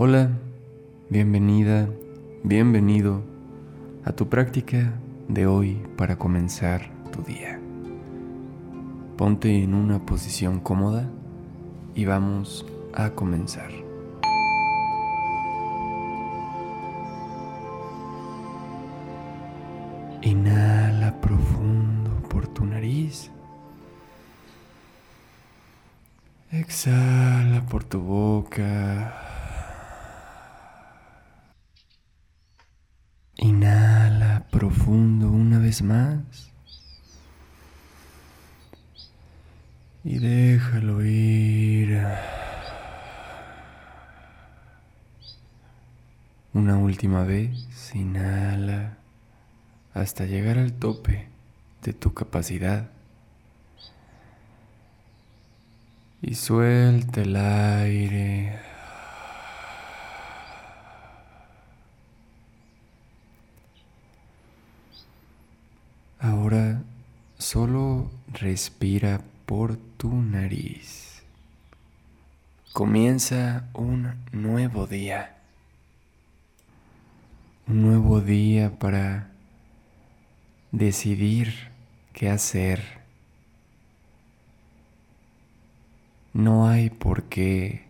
Hola, bienvenida, bienvenido a tu práctica de hoy para comenzar tu día. Ponte en una posición cómoda y vamos a comenzar. Inhala profundo por tu nariz. Exhala por tu boca. Inhala profundo una vez más. Y déjalo ir. Una última vez, inhala hasta llegar al tope de tu capacidad. y suelta el aire. Solo respira por tu nariz. Comienza un nuevo día. Un nuevo día para decidir qué hacer no hay por qué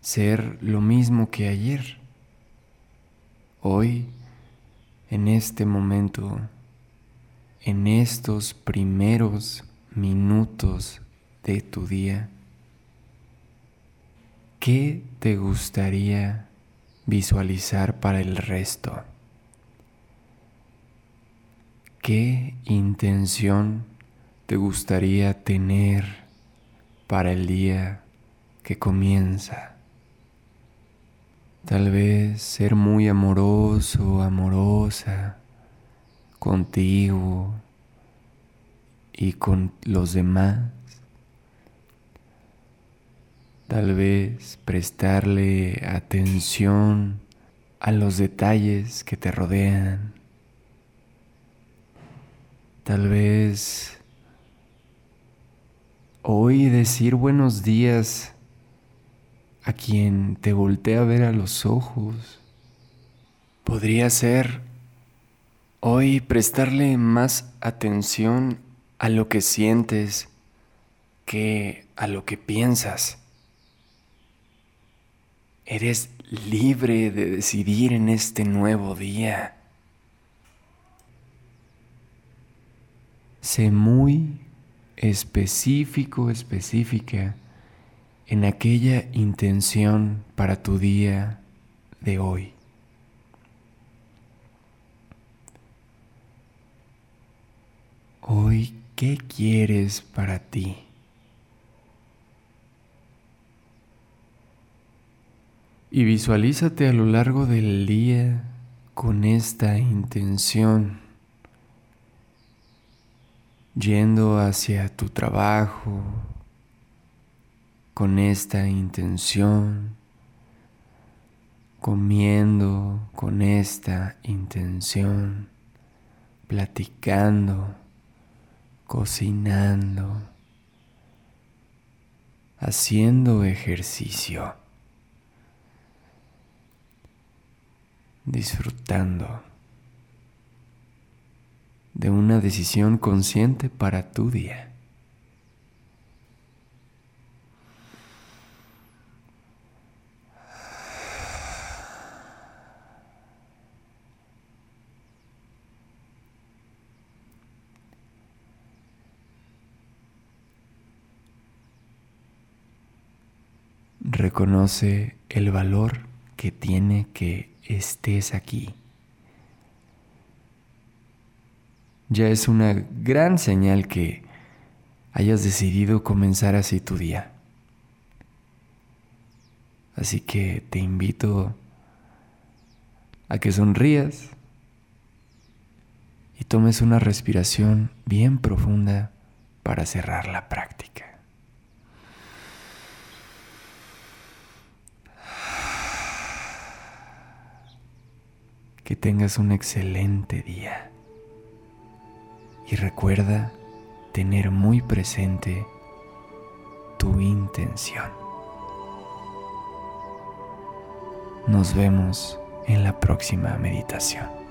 ser lo mismo que ayer. Hoy, en este momento, en estos primeros minutos de tu día, ¿qué te gustaría visualizar para el resto? ¿Qué intención te gustaría tener? para el día que comienza. Tal vez ser muy amoroso, amorosa contigo y con los demás. Tal vez prestarle atención a los detalles que te rodean. Tal vez Hoy decir buenos días a quien te voltea a ver a los ojos. Podría ser hoy prestarle más atención a lo que sientes que a lo que piensas. Eres libre de decidir en este nuevo día. Sé muy específico, específica en aquella intención para tu día de hoy. Hoy, ¿qué quieres para ti? Y visualízate a lo largo del día con esta intención yendo hacia tu trabajo con esta intención, comiendo con esta intención, platicando, cocinando, haciendo ejercicio, disfrutando de una decisión consciente para tu día. Reconoce el valor que tiene que estés aquí. ya es una gran señal que hayas decidido comenzar así tu día. Así que te invito a que sonrías y tomes una respiración bien profunda para cerrar la práctica. Que tengas un excelente día y recuerda tener muy presente tu intención. Nos vemos en la próxima meditación.